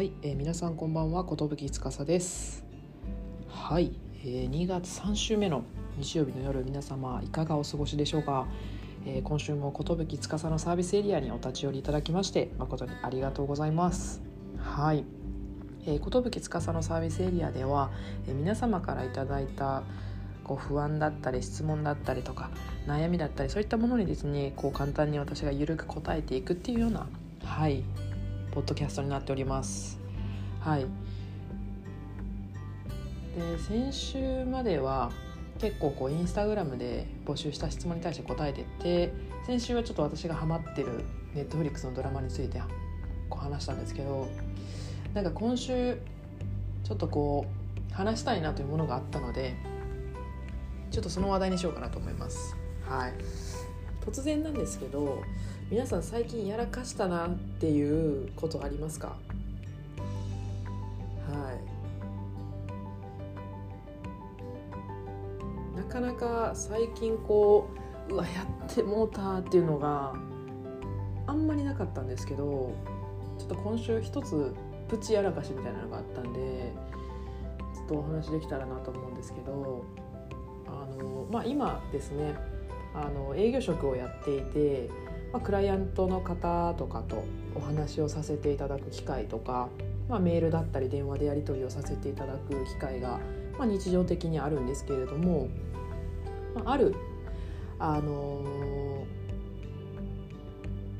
はい、えー、皆さんこんばんは寿司です。はい、えー、2月3週目の日曜日の夜皆様いかがお過ごしでしょうか、えー、今週も寿司のサービスエリアにお立ち寄りいただきまして誠にありがとうございます。はいえー、寿司のサービスエリアでは、えー、皆様からいただいたこう不安だったり質問だったりとか悩みだったりそういったものにですねこう簡単に私が緩く答えていくっていうようなはいポッドキャストになっております。はい。で先週までは結構こうインスタグラムで募集した質問に対して答えてて先週はちょっと私がハマってるネットフリックスのドラマについてこう話したんですけどなんか今週ちょっとこう話したいなというものがあったのでちょっとその話題にしようかなと思います。はい。突然なんですけど皆さん最近やらかしたなっていうことありますか？はい。なかなか最近こううわやってもうたっていうのがあんまりなかったんですけどちょっと今週一つプチやらかしみたいなのがあったんでちょっとお話できたらなと思うんですけどあの、まあ、今ですねあの営業職をやっていて、まあ、クライアントの方とかとお話をさせていただく機会とか、まあ、メールだったり電話でやり取りをさせていただく機会が、まあ、日常的にあるんですけれども、まあ、ある、あの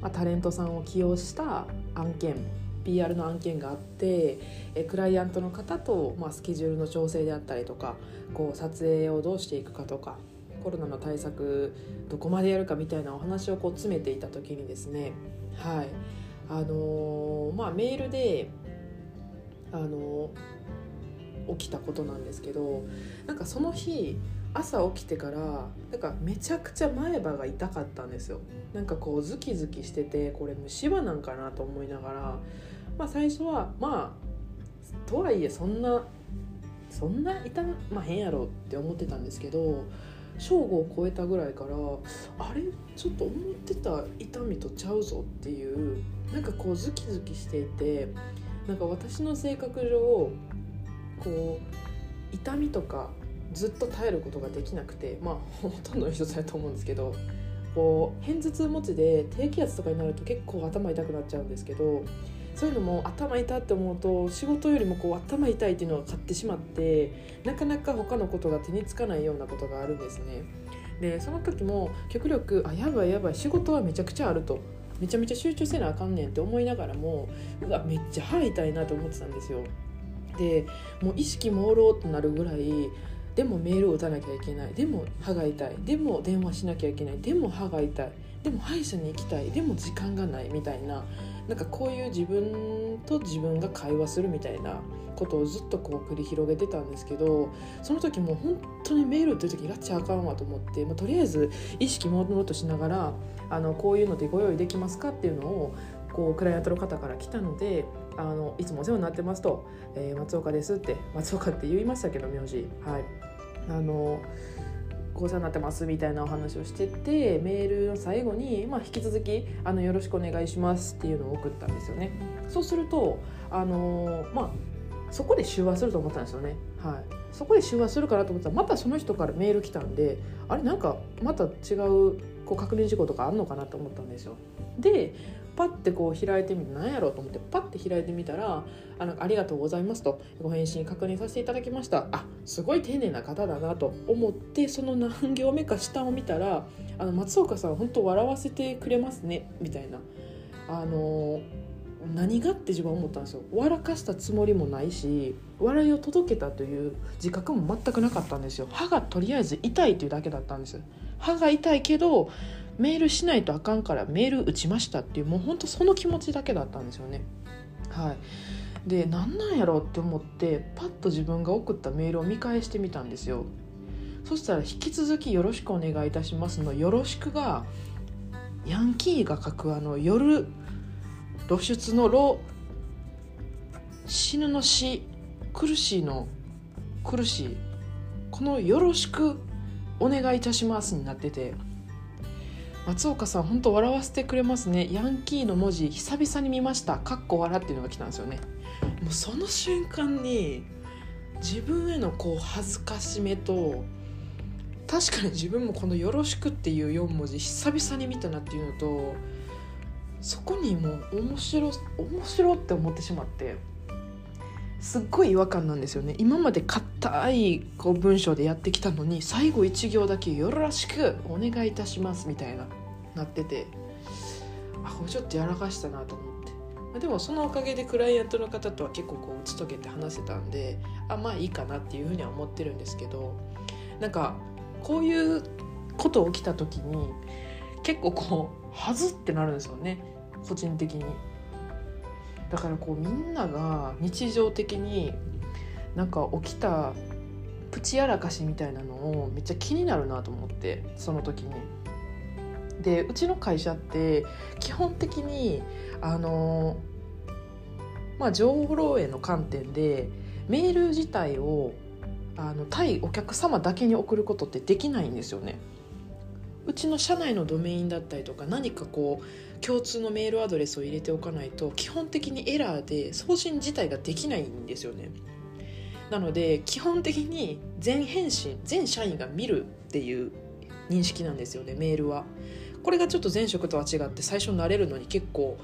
まあ、タレントさんを起用した案件 PR の案件があってえクライアントの方と、まあ、スケジュールの調整であったりとかこう撮影をどうしていくかとかコロナの対策どこまでやるかみたいなお話をこう詰めていた時にですねはい。あのー、まあメールであのー、起きたことなんですけどなんかその日朝起きてからなんかめちゃくちゃ前歯が痛かったんですよ。なんかこうズキズキしててこれ虫歯なんかなと思いながらまあ最初はまあとはいえそんなそんな痛まあ変やろって思ってたんですけど正午を超えたぐらいからあれ？ちょっと思ってた痛みとちゃうぞっていうなんかこうズキズキしていてなんか私の性格上こう痛みとかずっと耐えることができなくてまあほとんどの人だと思うんですけどこう片頭痛持ちで低気圧とかになると結構頭痛くなっちゃうんですけどそういうのも頭痛って思うと仕事よりもこう頭痛いっていうのが勝ってしまってなかなか他のことが手につかないようなことがあるんですね。でその時も極力あやばいやばい仕事はめちゃくちゃあると。めちゃめちゃ集中せなあかんねんって思いながらもうわめっちゃ歯痛いなと思ってたんですよ。でもう意識朦朧となるぐらいでもメールを打たなきゃいけない。でも歯が痛い。でも電話しなきゃいけない。でも歯が痛い。でも歯医者に行きたい。でも時間がないみたいななんかこういう自分と自分が会話するみたいなことをずっとこう繰り広げてたんですけどその時もう本当にメールっていう時ラッチあかんわと思って、まあ、とりあえず意識もろとしながらあのこういうのでご用意できますかっていうのをこうクライアントの方から来たのであのいつもお世話になってますと、えー、松岡ですって松岡って言いましたけど名字。はい。あのご世話になってますみたいなお話をしててメールの最後に、まあ、引き続きあの「よろしくお願いします」っていうのを送ったんですよね。そうするとあのまあそこで手話すると思ったんですよね。はい、そこで手話するかなと思ったらまたその人からメール来たんであれなんかまた違うこう確認事項とかあんのかなと思ったんですよ。でパッてこう開いてみて何やろうと思ってパッて開いてみたらあの「ありがとうございます」とご返信確認させていただきました。あすごい丁寧な方だなと思ってその何行目か下を見たら「あの松岡さん本当笑わせてくれますね」みたいな。あの何がって自分は思ったんですよ。笑かしたつもりもないし笑いを届けたという自覚も全くなかったんですよ。歯がとりあえず痛いというだけだったんです歯が痛いけどメールしないとあかんからメール打ちましたっていうもうほんとその気持ちだけだったんですよね。はい。で何なんやろうって思ってパッと自分が送ったメールを見返してみたんですよ。そしたら引き続きよろしくお願いいたしますのよろしくがヤンキーが書くあの夜露出の露死ぬの死苦しいの苦しいこの「よろしくお願いいたします」になってて。松岡さん本当笑わせてくれますね。ヤンキーの文字久々に見ました。かっこ笑っていうのが来たんですよね。もうその瞬間に自分へのこう恥ずかしめと確かに自分もこの「よろしく」っていう4文字久々に見たなっていうのとそこにもう面白面白って思ってしまって。すっごい違和感なんですよね。今まで硬いこう文章でやってきたのに最後1行だけ「よろしくお願いいたします」みたいななっててあこれちょっとやらかしたなと思って。でもそのおかげでクライアントの方とは結構こう打ち解けて話せたんであまあいいかなっていうふうには思ってるんですけどなんかこういうこと起きた時に結構こうはずってなるんですよね。個人的に。だからこうみんなが日常的になんか起きたプチやらかしみたいなのをめっちゃ気になるなと思ってその時に。でうちの会社って基本的にあのまあ情報漏洩の観点でメール自体をあの対お客様だけに送ることってできないんですよね。うちの社内のドメインだったりとか何かこう共通のメールアドレスを入れておかないと基本的にエラーで送信自体ができないんですよね。なので基本的に全返信全社員が見るっていう認識なんですよねメールは。これがちょっと前職とは違って最初慣れるのに結構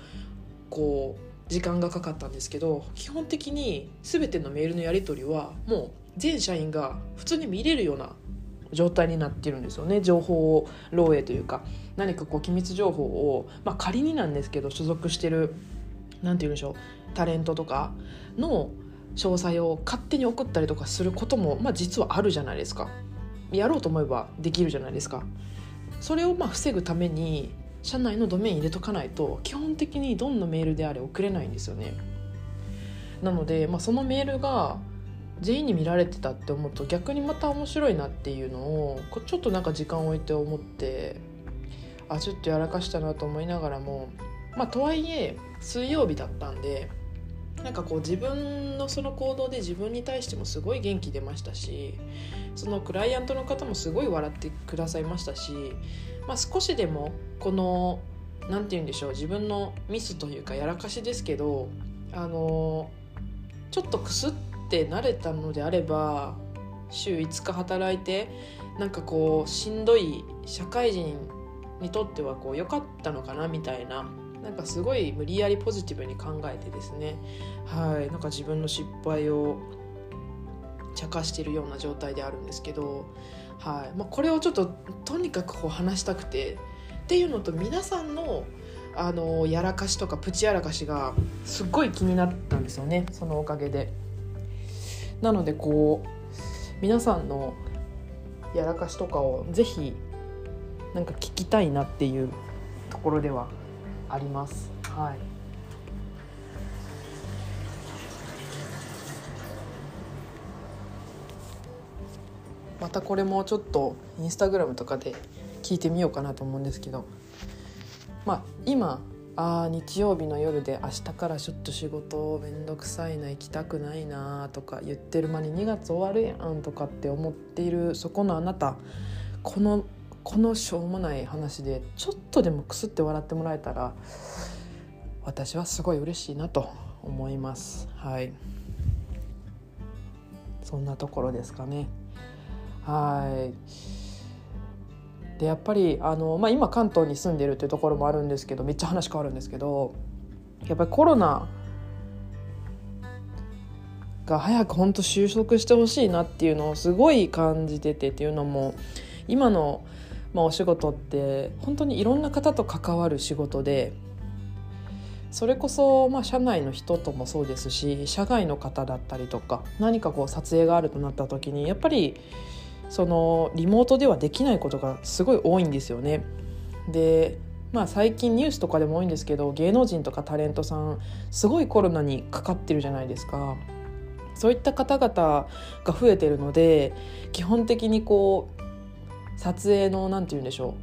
こう時間がかかったんですけど基本的に全てのメールのやり取りはもう全社員が普通に見れるような状態になってるんですよね。情報漏洩というか。何かこう機密情報を、まあ、仮になんですけど所属してる何て言うんでしょうタレントとかの詳細を勝手に送ったりとかすることも、まあ、実はあるじゃないですか。やろうと思えばできるじゃないですか。それをまあ防ぐために社内のドメイン入れとかないと基本的にどんなメールであれ送れないんですよね。なので、まあ、そのメールが全員に見られてたって思うと逆にまた面白いなっていうのをちょっとなんか時間を置いて思ってあちょっとやらかしたなと思いながらもまあとはいえ水曜日だったんでなんかこう自分のその行動で自分に対してもすごい元気出ましたしそのクライアントの方もすごい笑ってくださいましたし、まあ、少しでもこの何て言うんでしょう自分のミスというかやらかしですけどあのちょっとくすっとって慣れたのであれば週5日働いてなんかこうしんどい社会人にとってはこう良かったのかなみたいななんかすごい無理やりポジティブに考えてですね。はい。なんか自分の失敗を茶化しているような状態であるんですけど、はい。まあ、これをちょっととにかくこう話したくてっていうのと皆さんのあのやらかしとかプチやらかしがすっごい気になったんですよね。そのおかげで。なのでこう皆さんのやらかしとかをぜひなんか聞きたいなっていうところではあります。はいまたこれもちょっとインスタグラムとかで聞いてみようかなと思うんですけどまあ今あ日曜日の夜で明日からちょっと仕事めんどくさいな行きたくないなとか言ってる間に2月終わるやんとかって思っているそこのあなた。このこのしょうもない話でちょっとでもくすって笑ってもらえたら私はすごい嬉しいなと思います。はい。そんなところですかね。はい。でやっぱりあの、まあ、今関東に住んでるっていうところもあるんですけどめっちゃ話変わるんですけどやっぱりコロナが早く本当収束してほしいなっていうのをすごい感じててっていうのも今のまあ、お仕事って本当にいろんな方と関わる仕事でそれこそ、まあ、社内の人ともそうですし社外の方だったりとか何かこう撮影があるとなった時にやっぱりそのリモートではできないことがすごい多いんですよね。でまあ、最近ニュースとかでも多いんですけど芸能人とかタレントさんすごいコロナにかかってるじゃないですか。そういった方々が増えてるので基本的にこう撮影の何て言うんでしょ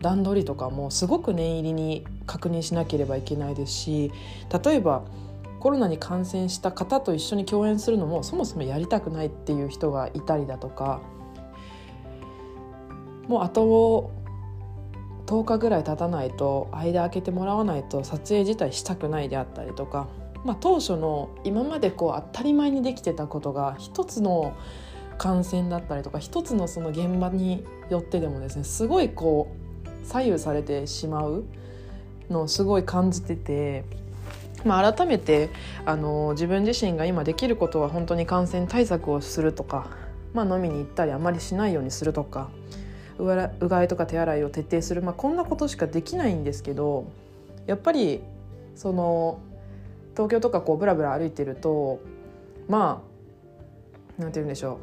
う段取りとかもすごく念入りに確認しなければいけないですし例えばコロナに感染した方と一緒に共演するのもそもそもやりたくないっていう人がいたりだとかもうあと10日ぐらい経たないと間空けてもらわないと撮影自体したくないであったりとかまあ、当初の今までこう当たり前にできてたことが一つの感染だったりとか一つのその現場によってでもですねすごいこう左右されてしまうのをすごい感じてて。まあ、改めてあの自分自身が今できることは本当に感染対策をするとか、まあ、飲みに行ったりあまりしないようにするとかうがいとか手洗いを徹底する、まあ、こんなことしかできないんですけどやっぱりその東京とかこうブラブラ歩いてるとまあなんて言うんでしょ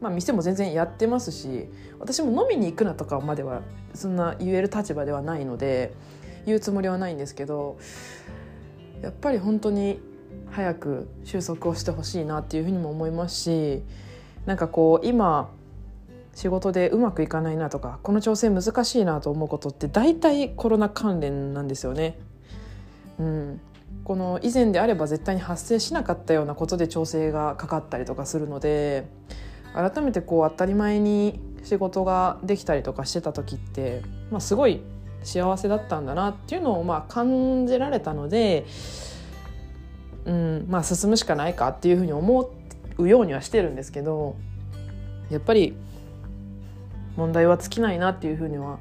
う。まあ店も全然やってますし私も飲みに行くなとかまではそんな言える立場ではないので言うつもりはないんですけどやっぱり本当に早く収束をしてほしいなっていうふうにも思いますしなんかこう今仕事でうまくいかないなとかこの調整難しいなと思うことって大体コロナ関連なんですよね。うん、この以前であれば絶対に発生しなかったようなことで調整がかかったりとかするので改めてこう当たり前に仕事ができたりとかしてた時って、まあ、すごい幸せだったんだなっていうのをまあ感じられたので、うんまあ、進むしかないかっていうふうに思うようにはしてるんですけどやっぱり問題は尽きないなっていうふうには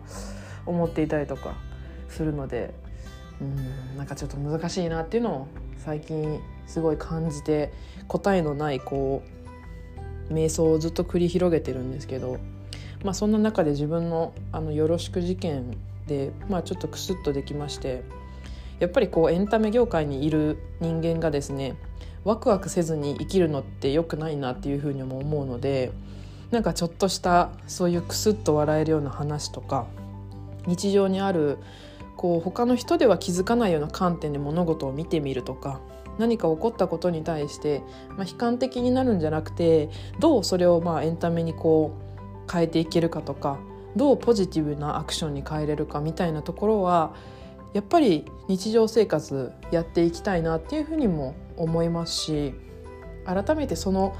思っていたりとかするのでうんなんかちょっと難しいなっていうのを最近すごい感じて答えのないこう瞑想をずっと繰り広げてるんですけど、まあ、そんな中で自分のあのよろしく事件で、まあ、ちょっとクスッとできましてやっぱりこうエンタメ業界にいる人間がですねワクワクせずに生きるのって良くないなっていうふうにも思うのでなんかちょっとしたそういうクスッと笑えるような話とか日常にあるこう他の人では気づかないような観点で物事を見てみるとか何か起こったことに対して、まあ、悲観的になるんじゃなくてどうそれをまあエンタメにこう変えていけるかとかどうポジティブなアクションに変えれるかみたいなところはやっぱり日常生活やっていきたいなっていうふうにも思いますし改めてその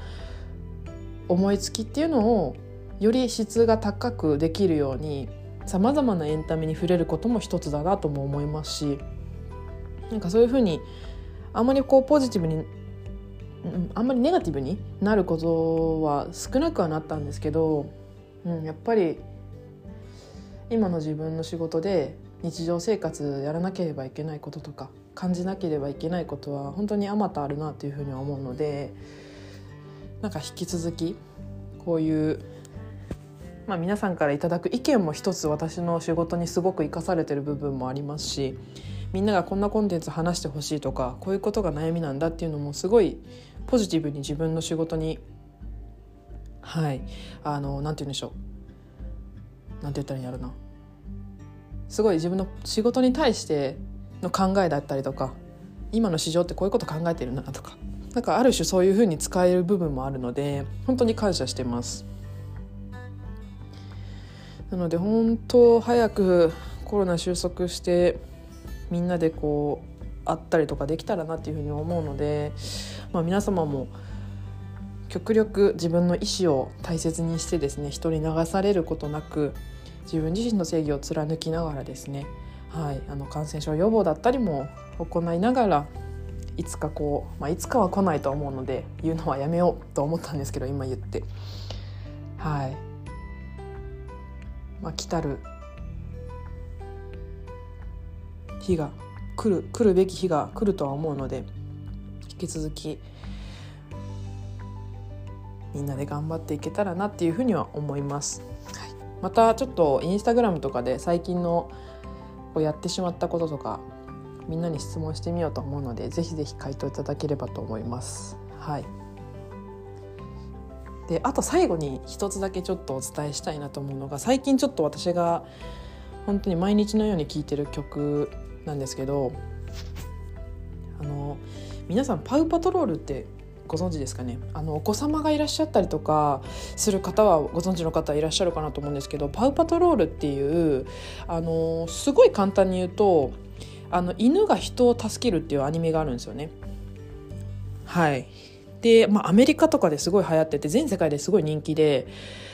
思いつきっていうのをより質が高くできるようにさまざまなエンタメに触れることも一つだなとも思いますしなんかそういうふうにあんまりこうポジティブにあんまりネガティブになることは少なくはなったんですけど、うん、やっぱり今の自分の仕事で日常生活やらなければいけないこととか感じなければいけないことは本当にあまたあるなというふうには思うのでなんか引き続きこういうまあ、皆さんからいただく意見も一つ私の仕事にすごく生かされてる部分もありますしみんながこんなコンテンツ話してほしいとかこういうことが悩みなんだっていうのもすごいポジティブに自分の仕事にはいあのなんて言うんでしょう。なんて言ったらいいんやろな。すごい自分の仕事に対しての考えだったりとか今の市場ってこういうこと考えてるんだなとかなんかある種そういうふうに使える部分もあるので本当に感謝してます。なので本当早くコロナ収束してみんなでこう会ったりとかできたらなっていうふうに思うので、まあ、皆様も極力自分の意思を大切にしてですね人に流されることなく自分自身の正義を貫きながらですね、はい、あの感染症予防だったりも行いながらいつかこう、まあ、いつかは来ないと思うので言うのはやめようと思ったんですけど今言って。はい。まあ、来たる。日が来る来るべき日が来るとは思うので引き続きみんなで頑張っていけたらなっていうふうには思います。はい、またちょっとインスタグラムとかで最近のこうやってしまったこととかみんなに質問してみようと思うのでぜひぜひ回答いただければと思います。はいであと最後に一つだけちょっとお伝えしたいなと思うのが最近ちょっと私が本当に毎日のように聴いてる曲なんですけどあの皆さんパウパトロールってご存知ですかね？あのお子様がいらっしゃったりとかする方はご存知の方いらっしゃるかなと思うんですけどパウパトロールっていうあのすごい簡単に言うとあの犬が人を助けるっていうアニメがあるんですよね。はいで、まあ、アメリカとかですごい流行ってて全世界ですごい人気で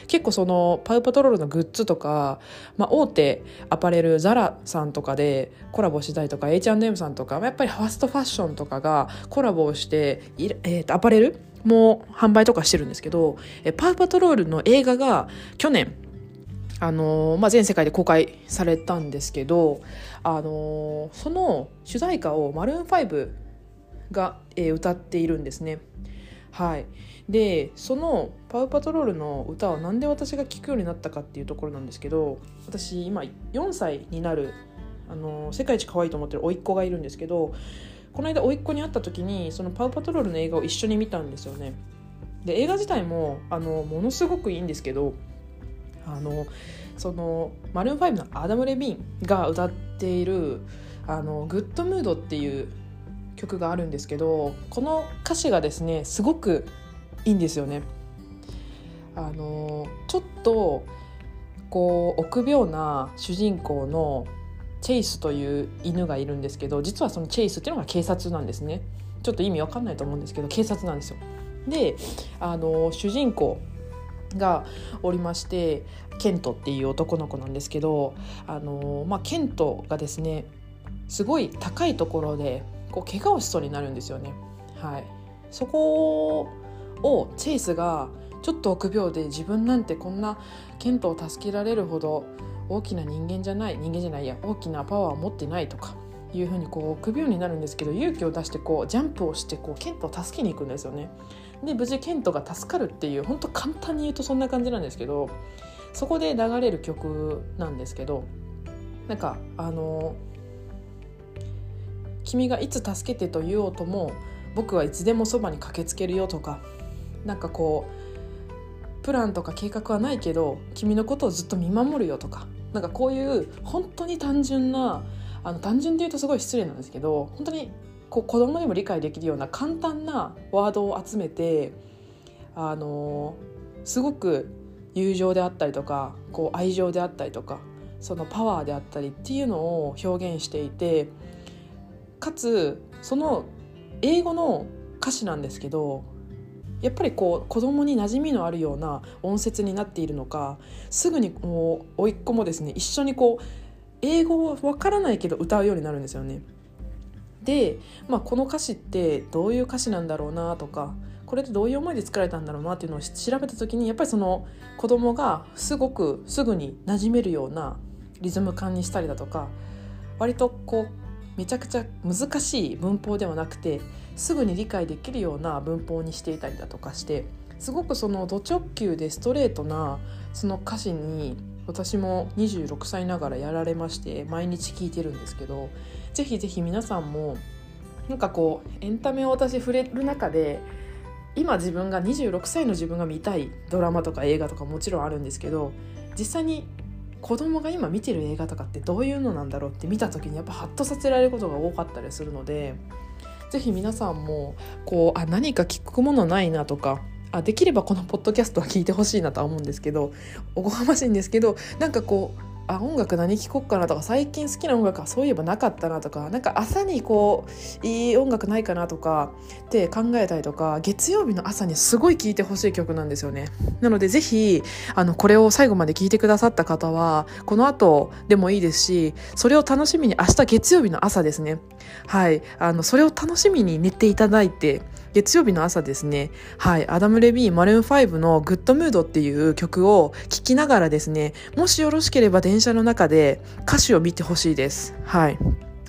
結構そのパウパトロールのグッズとか、まあ、大手アパレルザラさんとかでコラボしたりとか H&M さんとかやっぱりファストファッションとかがコラボをしてえー、とアパレルも販売とかしてるんですけどパウパトロールの映画が去年あのー、まあ、全世界で公開されたんですけど、あの、その主題歌をマルーン5が、えー、歌っているんですね。はい、でその「パウ・パトロール」の歌は何で私が聴くようになったかっていうところなんですけど私今4歳になるあの世界一可愛いと思ってる甥っ子がいるんですけどこの間甥っ子に会った時にその「パウ・パトロール」の映画を一緒に見たんですよね。で映画自体もあのものすごくいいんですけどあのそのマルーン5のアダム・レビンが歌ってている「あのグッドムード」っていう曲があるんですけどこの歌詞がですねすごくいいんですよね。あのちょっとこう臆病な主人公のチェイスという犬がいるんですけど実はそのチェイスっていうのが警察なんですねちょっと意味わかんないと思うんですけど警察なんですよであの主人公がおりましてケントっていう男の子なんですけどあの、まあ、ケントがですねすごい高いところでこう怪我をしそうになるんですよね。はい、そこをチェイスがちょっと臆病で自分なんてこんなケントを助けられるほど大きな人間じゃない人間じゃないや大きなパワーを持ってないとかいうふうにこう臆病になるんですけど勇気を出してこうジャンプをしてこうケントを助けに行くんですよね。で無事ケントが助かるっていう本当簡単に言うとそんな感じなんですけどそこで流れる曲なんですけどなんかあの「君がいつ助けてと言おうとも僕はいつでもそばに駆けつけるよ」とかなんかこうプランとか計画はないけど君のことをずっと見守るよとかなんかこういう本当に単純なあの単純で言うとすごい失礼なんですけど本当にこう子供にも理解できるような簡単なワードを集めてあのすごく友情であったりとかこう愛情であったりとかそのパワーであったりっていうのを表現していてかつその英語の歌詞なんですけどやっぱりこう子供に馴染みのあるような音節になっているのかすぐにもう甥っ子もですね。一緒にこう英語わからないけど歌うようになるんですよね。で、まあ、この歌詞ってどういう歌詞なんだろうなとかこれってどういう思いで作られたんだろうなっていうのを調べた時にやっぱりその子供がすごくすぐに馴染めるようなリズム感にしたりだとか割とこうめちゃくちゃ難しい文法ではなくてすぐに理解できるような文法にしていたりだとかしてすごくそのド直球でストレートなその歌詞に私も26歳ながらやられまして毎日聞いてるんですけどぜひぜひ皆さんもなんかこうエンタメを私触れる中で今自分が26歳の自分が見たいドラマとか映画とかもちろんあるんですけど実際に子供が今見てる映画とかってどういうのなんだろうって見た時にやっぱハッとさせられることが多かったりするので是非皆さんもこうあ何か聞くものないなとかあできればこのポッドキャストは聞いてほしいなとは思うんですけどおこがましいんですけどなんかこうあ音楽何聴こっかなとか最近好きな音楽はそういえばなかったなとかなんか朝にこういい音楽ないかなとかって考えたりとか月曜日の朝にすごい聴いてほしい曲なんですよね。なのでぜひあのこれを最後まで聴いてくださった方はこの後でもいいですしそれを楽しみに明日月曜日の朝ですね。はい。あのそれを楽しみに寝ていただいて月曜日の朝ですね、はい、アダム・レビー、マルーン5のグッドムードっていう曲を聴きながらですね、もしよろしければ電車の中で歌詞を見てほしいです。はい。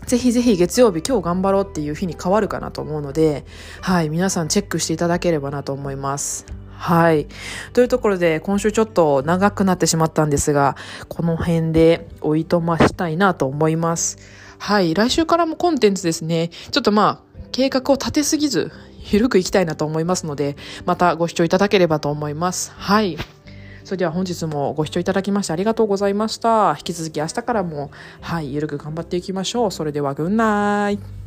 ぜひぜひ月曜日今日頑張ろうっていう日に変わるかなと思うので、はい、皆さんチェックしていただければなと思います。はい。というところで、今週ちょっと長くなってしまったんですが、この辺でおいとましたいなと思います。はい。来週からもコンテンツですね。ちょっとまあ、計画を立てすぎず、ゆるくいきたいなと思いますので、またご視聴いただければと思います。はい。それでは本日もご視聴いただきましてありがとうございました。引き続き明日からも、はい、ゆるく頑張っていきましょう。それでは、グンナイ。